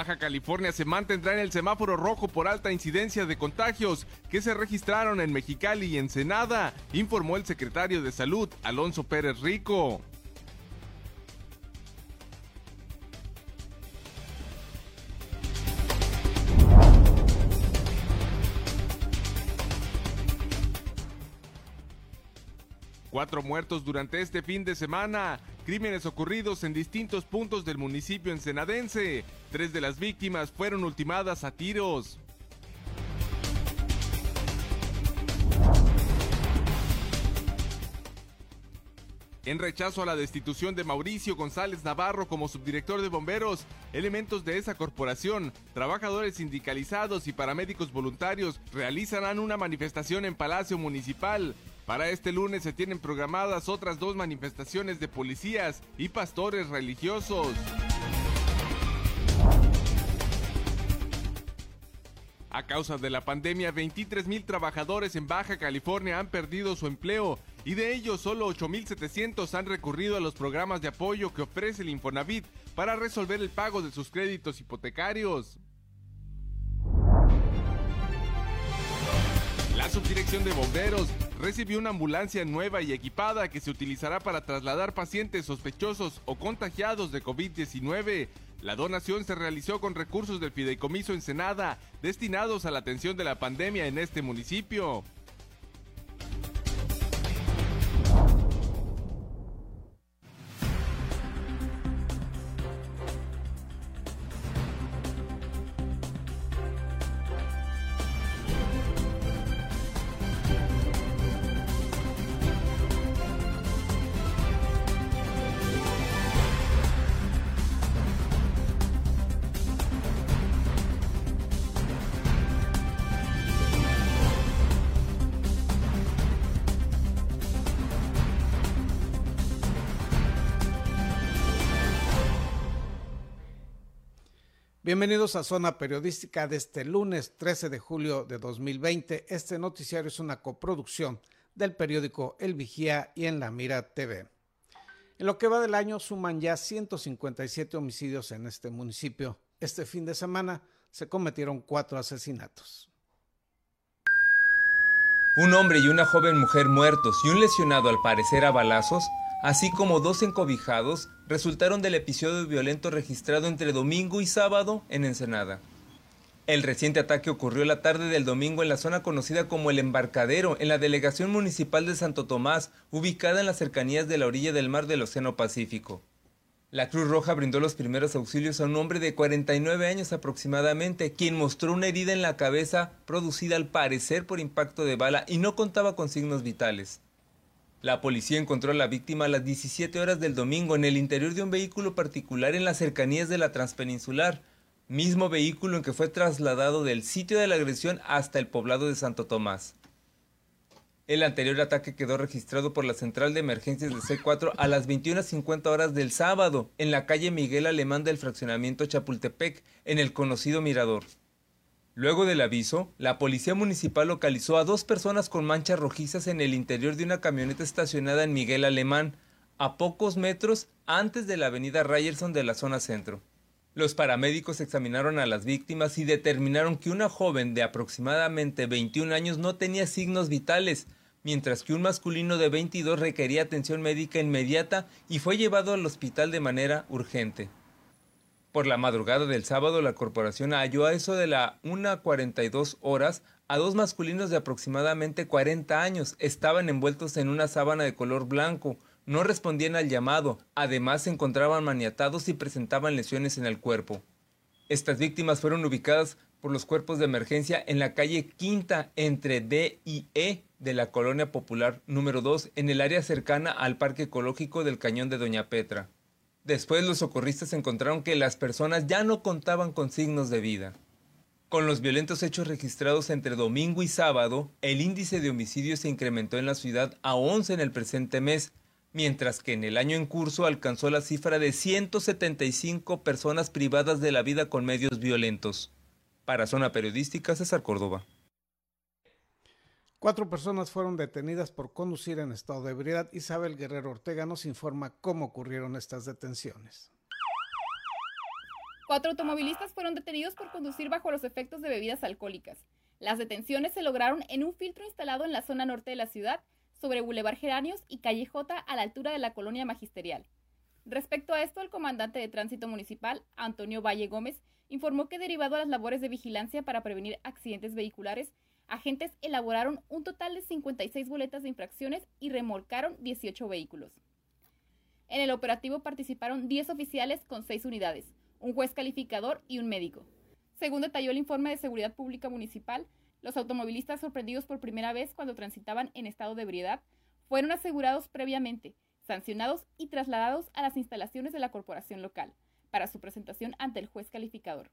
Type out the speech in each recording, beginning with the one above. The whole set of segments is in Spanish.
Baja California se mantendrá en el semáforo rojo por alta incidencia de contagios que se registraron en Mexicali y Ensenada, informó el secretario de Salud, Alonso Pérez Rico. Cuatro muertos durante este fin de semana. Crímenes ocurridos en distintos puntos del municipio ensenadense. Tres de las víctimas fueron ultimadas a tiros. En rechazo a la destitución de Mauricio González Navarro como subdirector de bomberos, elementos de esa corporación, trabajadores sindicalizados y paramédicos voluntarios realizarán una manifestación en Palacio Municipal. Para este lunes se tienen programadas otras dos manifestaciones de policías y pastores religiosos. A causa de la pandemia, 23 mil trabajadores en Baja California han perdido su empleo y de ellos solo 8.700 han recurrido a los programas de apoyo que ofrece el Infonavit para resolver el pago de sus créditos hipotecarios. La subdirección de bomberos recibió una ambulancia nueva y equipada que se utilizará para trasladar pacientes sospechosos o contagiados de COVID-19. La donación se realizó con recursos del Fideicomiso Ensenada destinados a la atención de la pandemia en este municipio. Bienvenidos a Zona Periodística de este lunes 13 de julio de 2020. Este noticiario es una coproducción del periódico El Vigía y en La Mira TV. En lo que va del año suman ya 157 homicidios en este municipio. Este fin de semana se cometieron cuatro asesinatos. Un hombre y una joven mujer muertos y un lesionado al parecer a balazos así como dos encobijados, resultaron del episodio violento registrado entre domingo y sábado en Ensenada. El reciente ataque ocurrió la tarde del domingo en la zona conocida como el Embarcadero, en la delegación municipal de Santo Tomás, ubicada en las cercanías de la orilla del mar del Océano Pacífico. La Cruz Roja brindó los primeros auxilios a un hombre de 49 años aproximadamente, quien mostró una herida en la cabeza producida al parecer por impacto de bala y no contaba con signos vitales. La policía encontró a la víctima a las 17 horas del domingo en el interior de un vehículo particular en las cercanías de la Transpeninsular, mismo vehículo en que fue trasladado del sitio de la agresión hasta el poblado de Santo Tomás. El anterior ataque quedó registrado por la central de emergencias de C4 a las 21.50 horas del sábado, en la calle Miguel Alemán del fraccionamiento Chapultepec, en el conocido Mirador. Luego del aviso, la policía municipal localizó a dos personas con manchas rojizas en el interior de una camioneta estacionada en Miguel Alemán, a pocos metros antes de la avenida Ryerson de la zona centro. Los paramédicos examinaron a las víctimas y determinaron que una joven de aproximadamente 21 años no tenía signos vitales, mientras que un masculino de 22 requería atención médica inmediata y fue llevado al hospital de manera urgente. Por la madrugada del sábado, la corporación halló a eso de la 1.42 horas a dos masculinos de aproximadamente 40 años. Estaban envueltos en una sábana de color blanco, no respondían al llamado, además se encontraban maniatados y presentaban lesiones en el cuerpo. Estas víctimas fueron ubicadas por los cuerpos de emergencia en la calle Quinta entre D y E de la Colonia Popular número 2 en el área cercana al Parque Ecológico del Cañón de Doña Petra. Después los socorristas encontraron que las personas ya no contaban con signos de vida. Con los violentos hechos registrados entre domingo y sábado, el índice de homicidios se incrementó en la ciudad a 11 en el presente mes, mientras que en el año en curso alcanzó la cifra de 175 personas privadas de la vida con medios violentos. Para Zona Periodística, César Córdoba. Cuatro personas fueron detenidas por conducir en estado de ebriedad. Isabel Guerrero Ortega nos informa cómo ocurrieron estas detenciones. Cuatro automovilistas fueron detenidos por conducir bajo los efectos de bebidas alcohólicas. Las detenciones se lograron en un filtro instalado en la zona norte de la ciudad, sobre Boulevard Geranios y Calle J a la altura de la colonia magisterial. Respecto a esto, el comandante de tránsito municipal, Antonio Valle Gómez, informó que derivado a las labores de vigilancia para prevenir accidentes vehiculares, agentes elaboraron un total de 56 boletas de infracciones y remolcaron 18 vehículos. En el operativo participaron 10 oficiales con 6 unidades, un juez calificador y un médico. Según detalló el informe de Seguridad Pública Municipal, los automovilistas sorprendidos por primera vez cuando transitaban en estado de ebriedad fueron asegurados previamente, sancionados y trasladados a las instalaciones de la corporación local para su presentación ante el juez calificador.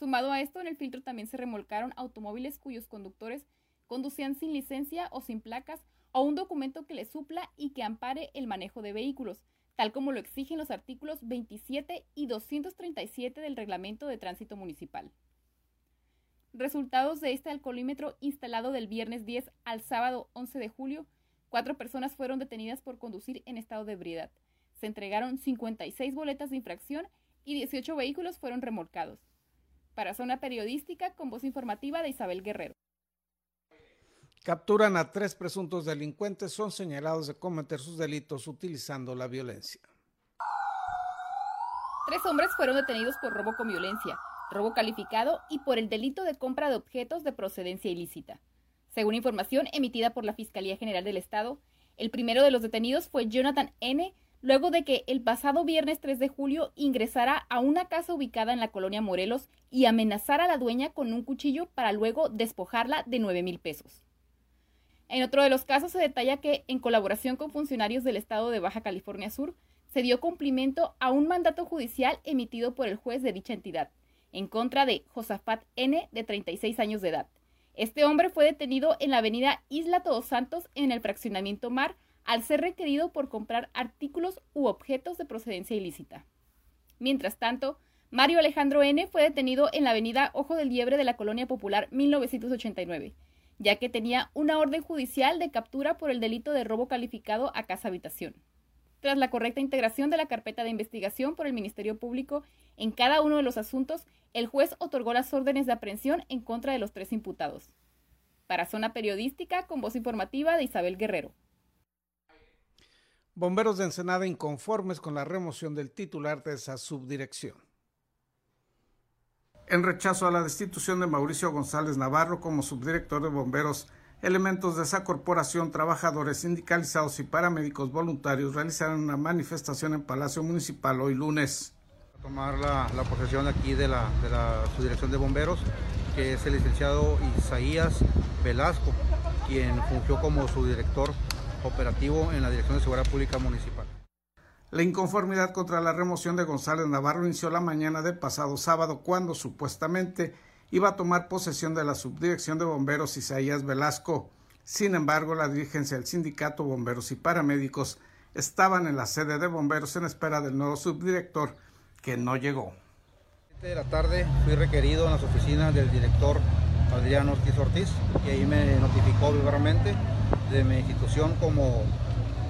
Sumado a esto, en el filtro también se remolcaron automóviles cuyos conductores conducían sin licencia o sin placas o un documento que les supla y que ampare el manejo de vehículos, tal como lo exigen los artículos 27 y 237 del Reglamento de Tránsito Municipal. Resultados de este alcoholímetro instalado del viernes 10 al sábado 11 de julio, cuatro personas fueron detenidas por conducir en estado de ebriedad. Se entregaron 56 boletas de infracción y 18 vehículos fueron remolcados. Para Zona Periodística, con voz informativa de Isabel Guerrero. Capturan a tres presuntos delincuentes, son señalados de cometer sus delitos utilizando la violencia. Tres hombres fueron detenidos por robo con violencia, robo calificado y por el delito de compra de objetos de procedencia ilícita. Según información emitida por la Fiscalía General del Estado, el primero de los detenidos fue Jonathan N., luego de que el pasado viernes 3 de julio ingresara a una casa ubicada en la colonia Morelos y amenazara a la dueña con un cuchillo para luego despojarla de 9 mil pesos. En otro de los casos se detalla que, en colaboración con funcionarios del estado de Baja California Sur, se dio cumplimiento a un mandato judicial emitido por el juez de dicha entidad, en contra de Josafat N., de 36 años de edad. Este hombre fue detenido en la avenida Isla Todos Santos, en el fraccionamiento Mar, al ser requerido por comprar artículos u objetos de procedencia ilícita. Mientras tanto, Mario Alejandro N. fue detenido en la avenida Ojo del Liebre de la Colonia Popular 1989, ya que tenía una orden judicial de captura por el delito de robo calificado a casa habitación. Tras la correcta integración de la carpeta de investigación por el Ministerio Público en cada uno de los asuntos, el juez otorgó las órdenes de aprehensión en contra de los tres imputados. Para Zona Periodística, con voz informativa de Isabel Guerrero. Bomberos de Ensenada inconformes con la remoción del titular de esa subdirección. En rechazo a la destitución de Mauricio González Navarro como subdirector de bomberos, elementos de esa corporación, trabajadores sindicalizados y paramédicos voluntarios realizaron una manifestación en Palacio Municipal hoy lunes tomar la, posesión aquí de la, de la subdirección de bomberos, que es el licenciado Isaías Velasco, quien fungió como su director operativo en la Dirección de Seguridad Pública Municipal. La inconformidad contra la remoción de González Navarro inició la mañana del pasado sábado cuando supuestamente iba a tomar posesión de la subdirección de bomberos Isaías Velasco. Sin embargo, la dirigencia del sindicato Bomberos y Paramédicos estaban en la sede de bomberos en espera del nuevo subdirector que no llegó. De la tarde fui requerido en las oficinas del director Adrián Ortiz Ortiz y ahí me notificó vivaramente de mi institución como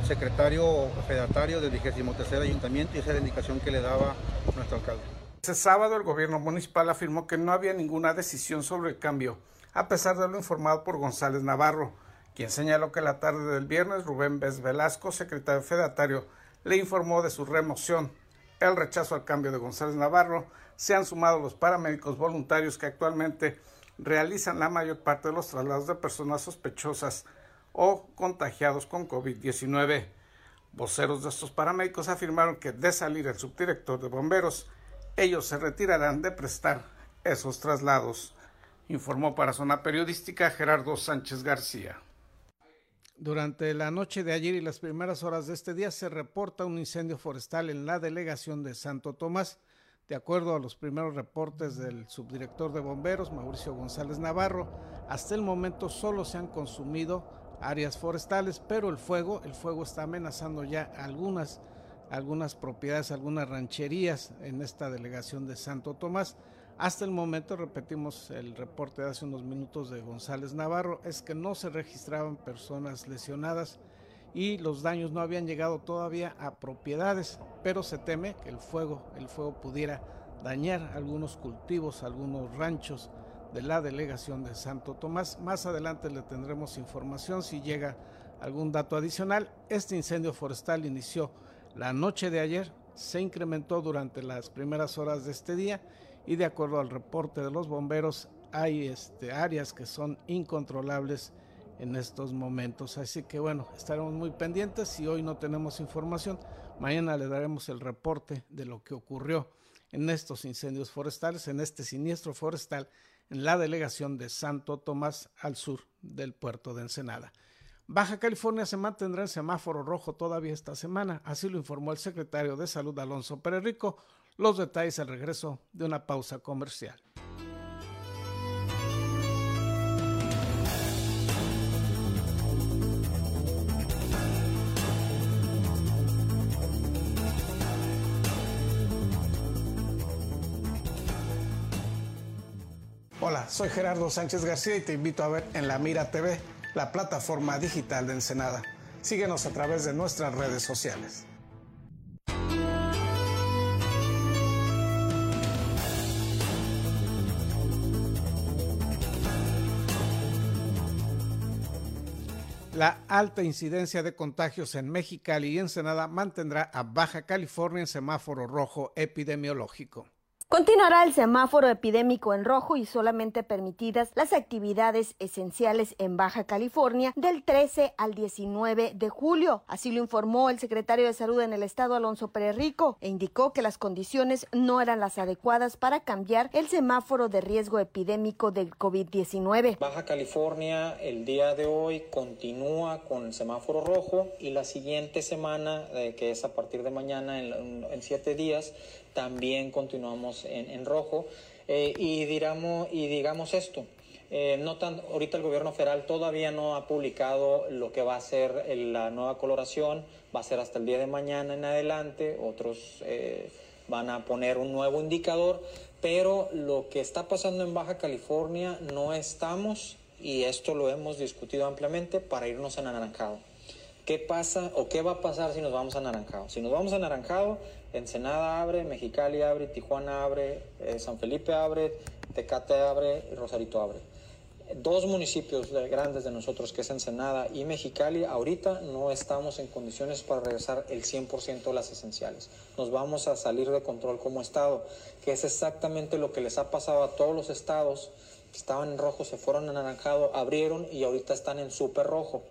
secretario federatario del 23 Ayuntamiento y esa es la indicación que le daba nuestro alcalde. Ese sábado el gobierno municipal afirmó que no había ninguna decisión sobre el cambio, a pesar de lo informado por González Navarro, quien señaló que la tarde del viernes Rubén Vez Velasco, secretario federatario, le informó de su remoción el rechazo al cambio de González Navarro, se han sumado los paramédicos voluntarios que actualmente realizan la mayor parte de los traslados de personas sospechosas o contagiados con COVID-19. Voceros de estos paramédicos afirmaron que de salir el subdirector de bomberos, ellos se retirarán de prestar esos traslados, informó para Zona Periodística Gerardo Sánchez García. Durante la noche de ayer y las primeras horas de este día se reporta un incendio forestal en la delegación de Santo Tomás. De acuerdo a los primeros reportes del subdirector de bomberos, Mauricio González Navarro, hasta el momento solo se han consumido áreas forestales, pero el fuego, el fuego está amenazando ya algunas, algunas propiedades, algunas rancherías en esta delegación de Santo Tomás. Hasta el momento, repetimos el reporte de hace unos minutos de González Navarro, es que no se registraban personas lesionadas y los daños no habían llegado todavía a propiedades, pero se teme que el fuego, el fuego pudiera dañar algunos cultivos, algunos ranchos de la delegación de Santo Tomás. Más adelante le tendremos información si llega algún dato adicional. Este incendio forestal inició la noche de ayer, se incrementó durante las primeras horas de este día y de acuerdo al reporte de los bomberos hay este, áreas que son incontrolables en estos momentos. Así que bueno, estaremos muy pendientes. Si hoy no tenemos información, mañana le daremos el reporte de lo que ocurrió en estos incendios forestales, en este siniestro forestal en la delegación de Santo Tomás al sur del puerto de Ensenada. Baja California se mantendrá en semáforo rojo todavía esta semana, así lo informó el secretario de Salud Alonso Pérez. Los detalles al regreso de una pausa comercial. Soy Gerardo Sánchez García y te invito a ver en La Mira TV, la plataforma digital de Ensenada. Síguenos a través de nuestras redes sociales. La alta incidencia de contagios en Mexicali y Ensenada mantendrá a Baja California en semáforo rojo epidemiológico. Continuará el semáforo epidémico en rojo y solamente permitidas las actividades esenciales en Baja California del 13 al 19 de julio. Así lo informó el secretario de Salud en el estado, Alonso Pérez e indicó que las condiciones no eran las adecuadas para cambiar el semáforo de riesgo epidémico del COVID-19. Baja California el día de hoy continúa con el semáforo rojo y la siguiente semana, eh, que es a partir de mañana en siete días, también continuamos en, rojo. Eh, y, digamos, y digamos esto, eh, no tan, ahorita el gobierno federal todavía no ha publicado lo que va a ser la nueva coloración, va a ser hasta el día de mañana en adelante, otros eh, van a poner un nuevo indicador, pero lo que está pasando en Baja California no estamos, y esto lo hemos discutido ampliamente, para irnos en anaranjado. ¿Qué pasa o qué va a pasar si nos vamos a Naranjado? Si nos vamos a Naranjado, Ensenada abre, Mexicali abre, Tijuana abre, eh, San Felipe abre, Tecate abre y Rosarito abre. Dos municipios grandes de nosotros, que es Ensenada y Mexicali, ahorita no estamos en condiciones para regresar el 100% de las esenciales. Nos vamos a salir de control como Estado, que es exactamente lo que les ha pasado a todos los estados que estaban en rojo, se fueron a naranjado, abrieron y ahorita están en súper rojo.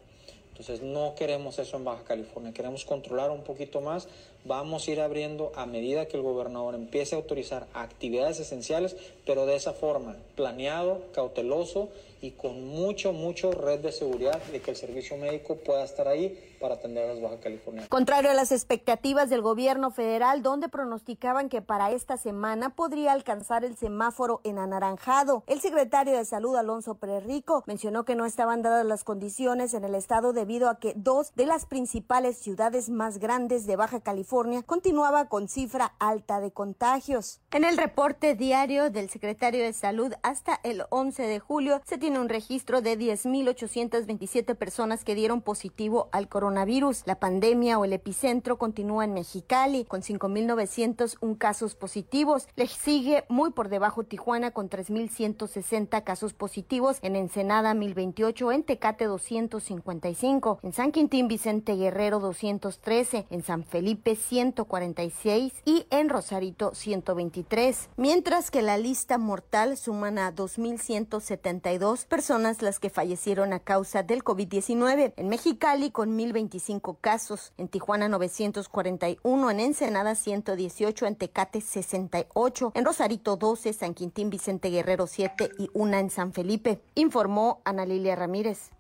Entonces no queremos eso en Baja California, queremos controlar un poquito más. Vamos a ir abriendo a medida que el gobernador empiece a autorizar actividades esenciales, pero de esa forma, planeado, cauteloso y con mucho, mucho red de seguridad de que el servicio médico pueda estar ahí para atender a las Baja California. Contrario a las expectativas del gobierno federal, donde pronosticaban que para esta semana podría alcanzar el semáforo en anaranjado, el secretario de Salud, Alonso Pérez Rico, mencionó que no estaban dadas las condiciones en el estado debido a que dos de las principales ciudades más grandes de Baja Continuaba con cifra alta de contagios. En el reporte diario del secretario de Salud hasta el 11 de julio se tiene un registro de 10.827 personas que dieron positivo al coronavirus. La pandemia o el epicentro continúa en Mexicali con 5.901 casos positivos. Le sigue muy por debajo Tijuana con 3.160 casos positivos. En Ensenada 1.028, en Tecate 255, en San Quintín Vicente Guerrero 213, en San Felipe 146 y en Rosarito 123. Mientras que la lista mortal suman a 2.172 personas las que fallecieron a causa del COVID-19. En Mexicali con 1025 casos, en Tijuana 941, en Ensenada 118, en Tecate 68, en Rosarito 12, San Quintín Vicente Guerrero 7 y una en San Felipe, informó Ana Lilia Ramírez.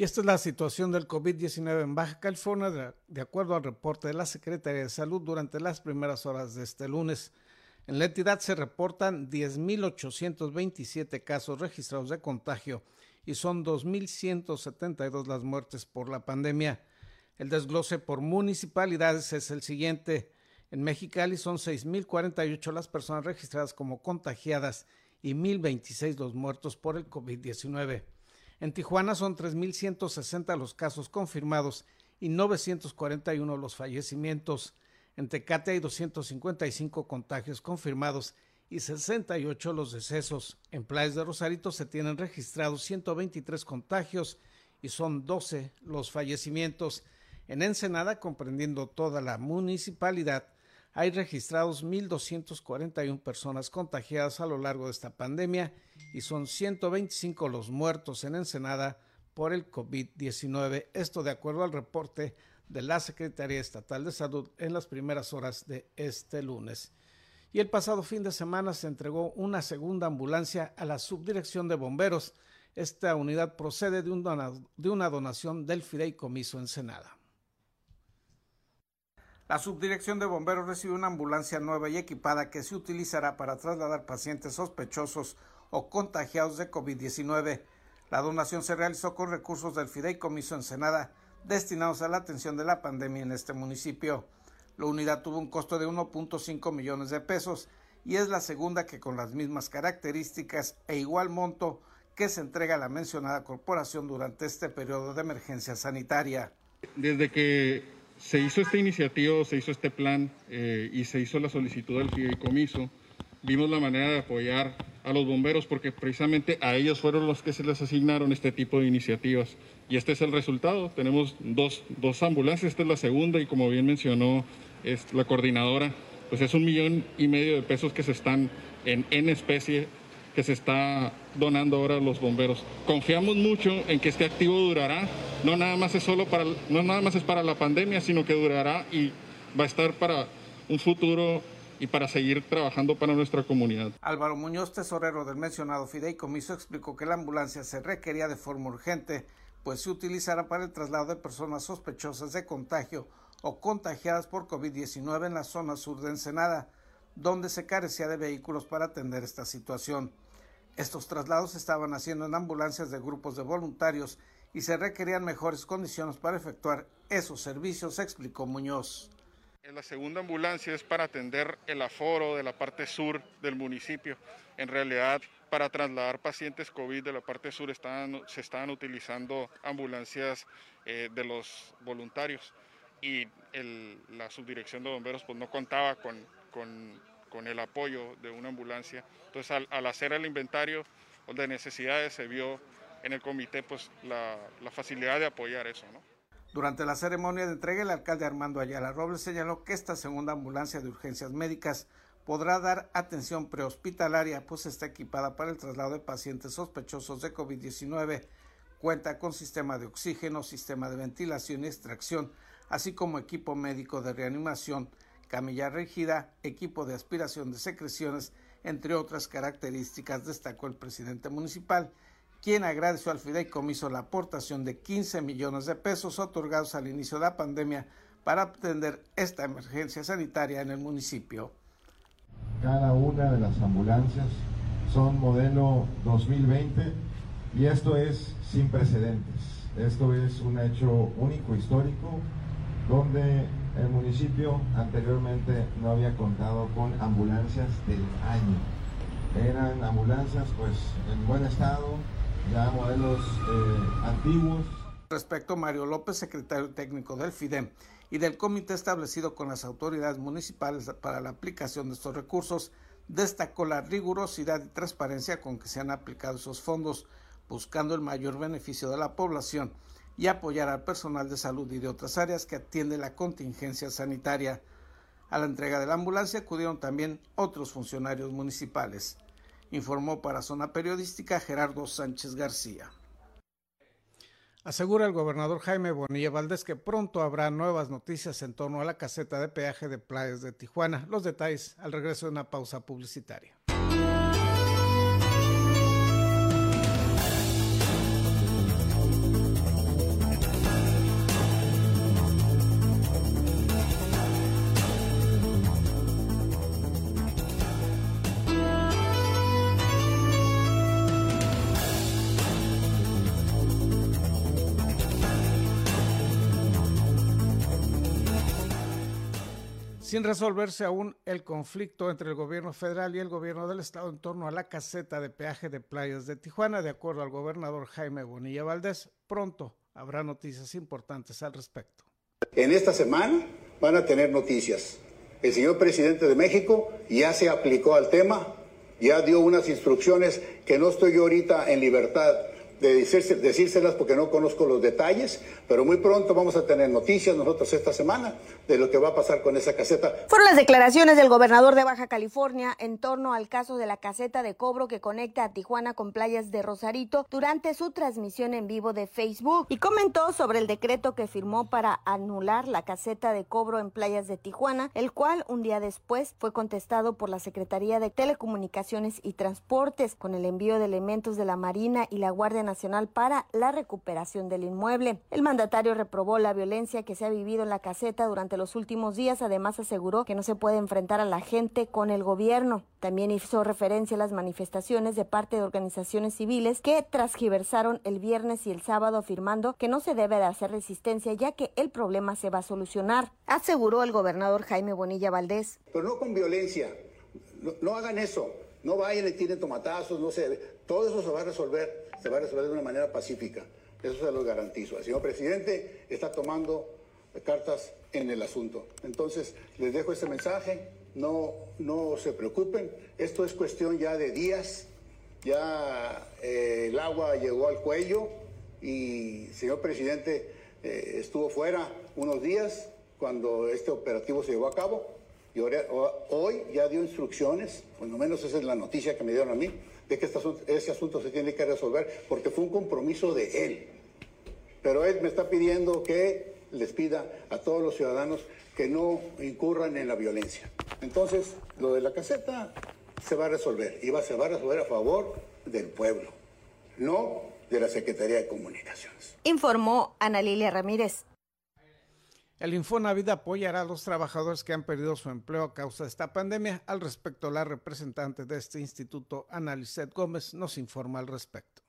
Y esta es la situación del COVID-19 en Baja California, de, acuerdo al reporte de la Secretaría de Salud durante las primeras horas de este lunes. En la entidad se reportan 10.827 casos registrados de contagio y son 2.172 las muertes por la pandemia. El desglose por municipalidades es el siguiente. En Mexicali son 6.048 las personas registradas como contagiadas y 1.026 los muertos por el COVID-19. En Tijuana son 3.160 los casos confirmados y 941 los fallecimientos. En Tecate hay 255 contagios confirmados y 68 los decesos. En Playas de Rosarito se tienen registrados 123 contagios y son 12 los fallecimientos. En Ensenada, comprendiendo toda la municipalidad, hay registrados 1.241 personas contagiadas a lo largo de esta pandemia y son 125 los muertos en Ensenada por el COVID-19. Esto de acuerdo al reporte de la Secretaría Estatal de Salud en las primeras horas de este lunes. Y el pasado fin de semana se entregó una segunda ambulancia a la Subdirección de Bomberos. Esta unidad procede de, una donación del Fideicomiso Ensenada. La Subdirección de Bomberos recibió una ambulancia nueva y equipada que se utilizará para trasladar pacientes sospechosos o contagiados de COVID-19. La donación se realizó con recursos del Fideicomiso Ensenada destinados a la atención de la pandemia en este municipio. La unidad tuvo un costo de 1.5 millones de pesos y es la segunda que con las mismas características e igual monto que se entrega a la mencionada corporación durante este periodo de emergencia sanitaria. Desde que se hizo esta iniciativa, se hizo este plan eh, y se hizo la solicitud del fideicomiso, vimos la manera de apoyar a los bomberos porque precisamente a ellos fueron los que se les asignaron este tipo de iniciativas. Y este es el resultado. Tenemos dos, dos ambulancias, esta es la segunda y como bien mencionó es la coordinadora, pues es un millón y medio de pesos que se están en, en especie que se está donando ahora a los bomberos. Confiamos mucho en que este activo durará, no nada más es solo para no nada más es para la pandemia, sino que durará y va a estar para un futuro y para seguir trabajando para nuestra comunidad. Álvaro Muñoz, tesorero del mencionado fideicomiso, explicó que la ambulancia se requería de forma urgente, pues se utilizará para el traslado de personas sospechosas de contagio o contagiadas por COVID-19 en la zona sur de Ensenada, donde se carecía de vehículos para atender esta situación. Estos traslados se estaban haciendo en ambulancias de grupos de voluntarios y se requerían mejores condiciones para efectuar esos servicios, explicó Muñoz. La segunda ambulancia es para atender el aforo de la parte sur del municipio. En realidad, para trasladar pacientes COVID de la parte sur se estaban utilizando ambulancias eh, de los voluntarios y la subdirección de bomberos pues, no contaba con, con, el apoyo de una ambulancia. Entonces, al, hacer el inventario de necesidades, se vio en el comité pues, la, la facilidad de apoyar eso. ¿no? Durante la ceremonia de entrega, el alcalde Armando Ayala Robles señaló que esta segunda ambulancia de urgencias médicas podrá dar atención prehospitalaria, pues está equipada para el traslado de pacientes sospechosos de COVID-19, cuenta con sistema de oxígeno, sistema de ventilación y extracción, así como equipo médico de reanimación, camilla rígida, equipo de aspiración de secreciones, entre otras características, destacó el presidente municipal quien agradeció al fideicomiso la aportación de 15 millones de pesos otorgados al inicio de la pandemia para atender esta emergencia sanitaria en el municipio. Cada una de las ambulancias son modelo 2020 y esto es sin precedentes. Esto es un hecho único, histórico, donde el municipio anteriormente no había contado con ambulancias del año. Eran ambulancias pues en buen estado, ya modelos eh, antiguos. Respecto a Mario López, secretario técnico del FIDEM y del comité establecido con las autoridades municipales para la aplicación de estos recursos, destacó la rigurosidad y transparencia con que se han aplicado esos fondos, buscando el mayor beneficio de la población y apoyar al personal de salud y de otras áreas que atiende la contingencia sanitaria. A la entrega de la ambulancia acudieron también otros funcionarios municipales informó para Zona Periodística Gerardo Sánchez García. Asegura el gobernador Jaime Bonilla Valdés que pronto habrá nuevas noticias en torno a la caseta de peaje de playas de Tijuana. Los detalles al regreso de una pausa publicitaria. Sin resolverse aún el conflicto entre el gobierno federal y el gobierno del estado en torno a la caseta de peaje de playas de Tijuana, de acuerdo al gobernador Jaime Bonilla Valdés, pronto habrá noticias importantes al respecto. En esta semana van a tener noticias El señor presidente de México ya se aplicó al tema, ya dio unas instrucciones que no estoy yo ahorita en libertad de decírselas porque no conozco los detalles, pero muy pronto vamos a tener noticias nosotros esta semana de lo que va a pasar con esa caseta. Fueron las declaraciones del gobernador de Baja California en torno al caso de la caseta de cobro que conecta a Tijuana con playas de Rosarito durante su transmisión en vivo de Facebook y comentó sobre el decreto que firmó para anular la caseta de cobro en playas de Tijuana, el cual un día después fue contestado por la Secretaría de Telecomunicaciones y Transportes con el envío de elementos de la Marina y la Guardia Nacional para la recuperación del inmueble. El mandatario reprobó la violencia que se ha vivido en la caseta durante los últimos días. Además, aseguró que no se puede enfrentar a la gente con el gobierno. También hizo referencia a las manifestaciones de parte de organizaciones civiles que transgiversaron el viernes y el sábado afirmando que no se debe de hacer resistencia ya que el problema se va a solucionar, aseguró el gobernador Jaime Bonilla Valdés. Pero no con violencia, no, hagan eso, no vayan y tiren tomatazos, no sé, todo eso se va a resolver se va a resolver de una manera pacífica. Eso se lo garantizo. El señor presidente está tomando cartas en el asunto. Entonces, les dejo ese mensaje. No, no se preocupen. Esto es cuestión ya de días. Ya eh, el agua llegó al cuello y el señor presidente eh, estuvo fuera unos días cuando este operativo se llevó a cabo. Y hoy ya dio instrucciones, por lo menos esa es la noticia que me dieron a mí, de que este ese asunto se tiene que resolver porque fue un compromiso de él. Pero él me está pidiendo que les pida a todos los ciudadanos que no incurran en la violencia. Entonces, lo de la caseta se va a resolver y va, se va a resolver a favor del pueblo, no de la Secretaría de Comunicaciones. Informó Ana Lilia Ramírez. El Infonavit apoyará a los trabajadores que han perdido su empleo a causa de esta pandemia. Al respecto, la representante de este instituto, Analicet Gómez, nos informa al respecto.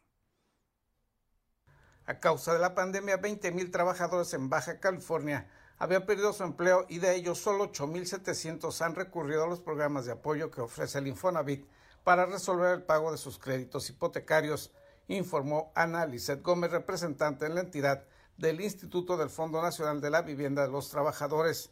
A causa de la pandemia, 20 mil trabajadores en Baja California habían perdido su empleo y de ellos solo 8.700 han recurrido a los programas de apoyo que ofrece el Infonavit para resolver el pago de sus créditos hipotecarios, informó Ana Gómez, representante en la entidad del Instituto del Fondo Nacional de la Vivienda de los Trabajadores,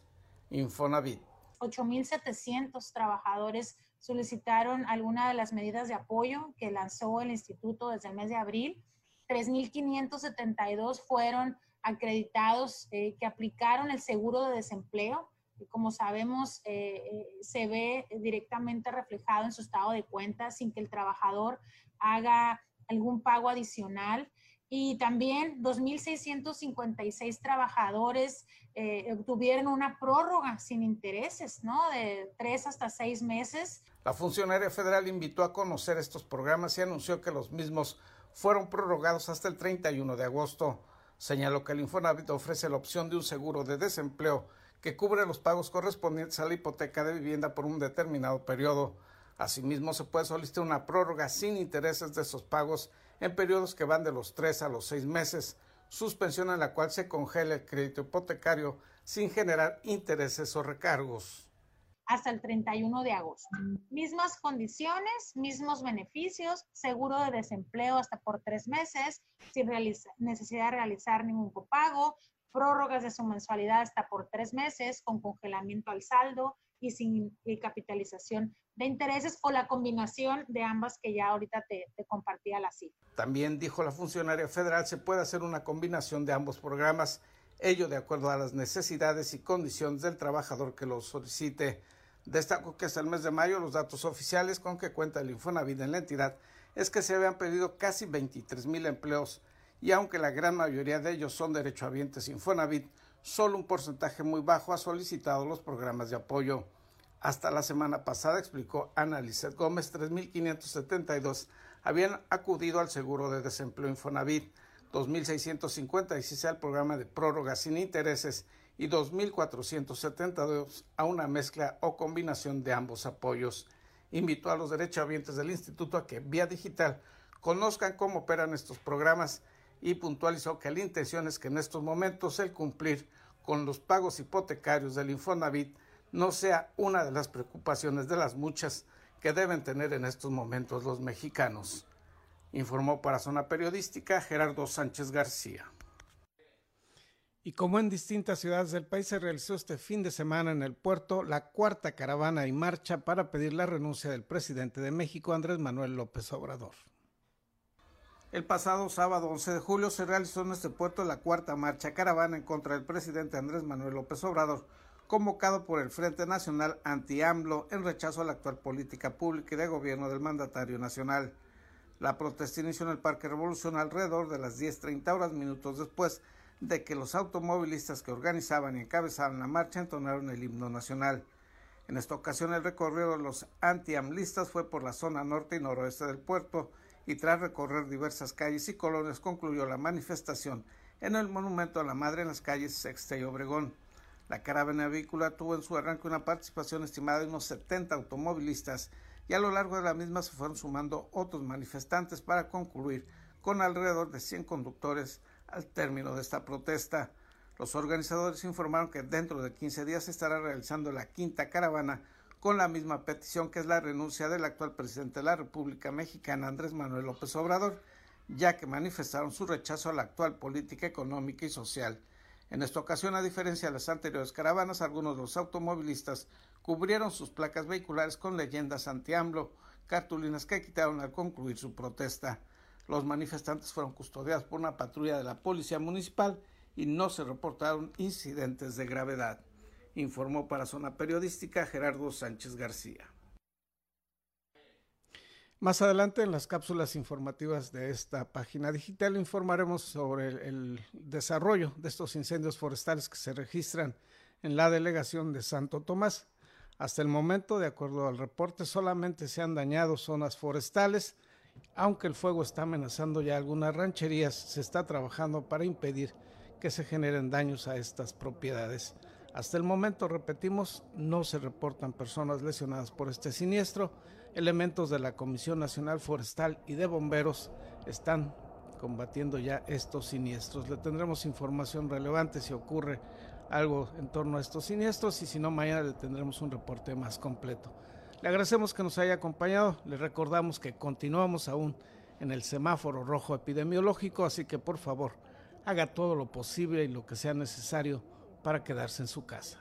Infonavit. 8.700 trabajadores solicitaron alguna de las medidas de apoyo que lanzó el instituto desde el mes de abril. 3.572 fueron acreditados eh, que aplicaron el seguro de desempleo. Y como sabemos, eh, eh, se ve directamente reflejado en su estado de cuenta sin que el trabajador haga algún pago adicional y también 2.656 trabajadores eh, obtuvieron una prórroga sin intereses, ¿no? De tres hasta seis meses. La funcionaria federal invitó a conocer estos programas y anunció que los mismos fueron prorrogados hasta el 31 de agosto. Señaló que el Infonavit ofrece la opción de un seguro de desempleo que cubre los pagos correspondientes a la hipoteca de vivienda por un determinado periodo. Asimismo, se puede solicitar una prórroga sin intereses de esos pagos en periodos que van de los tres a los seis meses, suspensión en la cual se congela el crédito hipotecario sin generar intereses o recargos. Hasta el 31 de agosto. Mismas condiciones, mismos beneficios, seguro de desempleo hasta por tres meses, sin necesidad de realizar ningún copago, prórrogas de su mensualidad hasta por tres meses, con congelamiento al saldo y sin capitalización de intereses o la combinación de ambas que ya ahorita te, compartía la cita. También dijo la funcionaria federal, se puede hacer una combinación de ambos programas, ello de acuerdo a las necesidades y condiciones del trabajador que lo solicite. Destaco que hasta el mes de mayo los datos oficiales con que cuenta el Infonavit en la entidad es que se habían pedido casi 23 mil empleos y aunque la gran mayoría de ellos son derechohabientes Infonavit, solo un porcentaje muy bajo ha solicitado los programas de apoyo. Hasta la semana pasada, explicó Ana Lizeth Gómez, 3.572 habían acudido al seguro de desempleo Infonavit, 2.656 al programa de prórroga sin intereses y 2.472 a una mezcla o combinación de ambos apoyos. Invitó a los derechohabientes del instituto a que vía digital conozcan cómo operan estos programas y puntualizó que la intención es que en estos momentos el cumplir con los pagos hipotecarios del Infonavit no sea una de las preocupaciones de las muchas que deben tener en estos momentos los mexicanos, informó para Zona Periodística Gerardo Sánchez García. Y como en distintas ciudades del país se realizó este fin de semana en el puerto la cuarta caravana y marcha para pedir la renuncia del presidente de México, Andrés Manuel López Obrador. El pasado sábado 11 de julio se realizó en este puerto la cuarta marcha caravana en contra del presidente Andrés Manuel López Obrador, convocado por el Frente Nacional Anti-AMLO en rechazo a la actual política pública y de gobierno del mandatario nacional. La protesta inició en el Parque Revolución alrededor de las 10.30 horas minutos después de que los automovilistas que organizaban y encabezaban la marcha entonaron el himno nacional. En esta ocasión el recorrido de los anti-amlistas fue por la zona norte y noroeste del puerto y tras recorrer diversas calles y colonias concluyó la manifestación en el monumento a la madre en las calles Sexta y Obregón. La caravana vehícula tuvo en su arranque una participación estimada de unos 70 automovilistas y a lo largo de la misma se fueron sumando otros manifestantes para concluir con alrededor de 100 conductores al término de esta protesta. Los organizadores informaron que dentro de 15 días se estará realizando la quinta caravana con la misma petición que es la renuncia del actual presidente de la República Mexicana, Andrés Manuel López Obrador, ya que manifestaron su rechazo a la actual política económica y social. En esta ocasión, a diferencia de las anteriores caravanas, algunos de los automovilistas cubrieron sus placas vehiculares con leyendas anti-AMLO, cartulinas que quitaron al concluir su protesta. Los manifestantes fueron custodiados por una patrulla de la Policía Municipal y no se reportaron incidentes de gravedad, informó para Zona Periodística Gerardo Sánchez García. Más adelante en las cápsulas informativas de esta página digital informaremos sobre el, desarrollo de estos incendios forestales que se registran en la delegación de Santo Tomás. Hasta el momento, de acuerdo al reporte, solamente se han dañado zonas forestales, aunque el fuego está amenazando ya algunas rancherías, se está trabajando para impedir que se generen daños a estas propiedades. Hasta el momento, repetimos, no se reportan personas lesionadas por este siniestro. Elementos de la Comisión Nacional Forestal y de Bomberos están combatiendo ya estos siniestros. Le tendremos información relevante si ocurre algo en torno a estos siniestros y si no, mañana le tendremos un reporte más completo. Le agradecemos que nos haya acompañado. Le recordamos que continuamos aún en el semáforo rojo epidemiológico, así que por favor haga todo lo posible y lo que sea necesario para quedarse en su casa.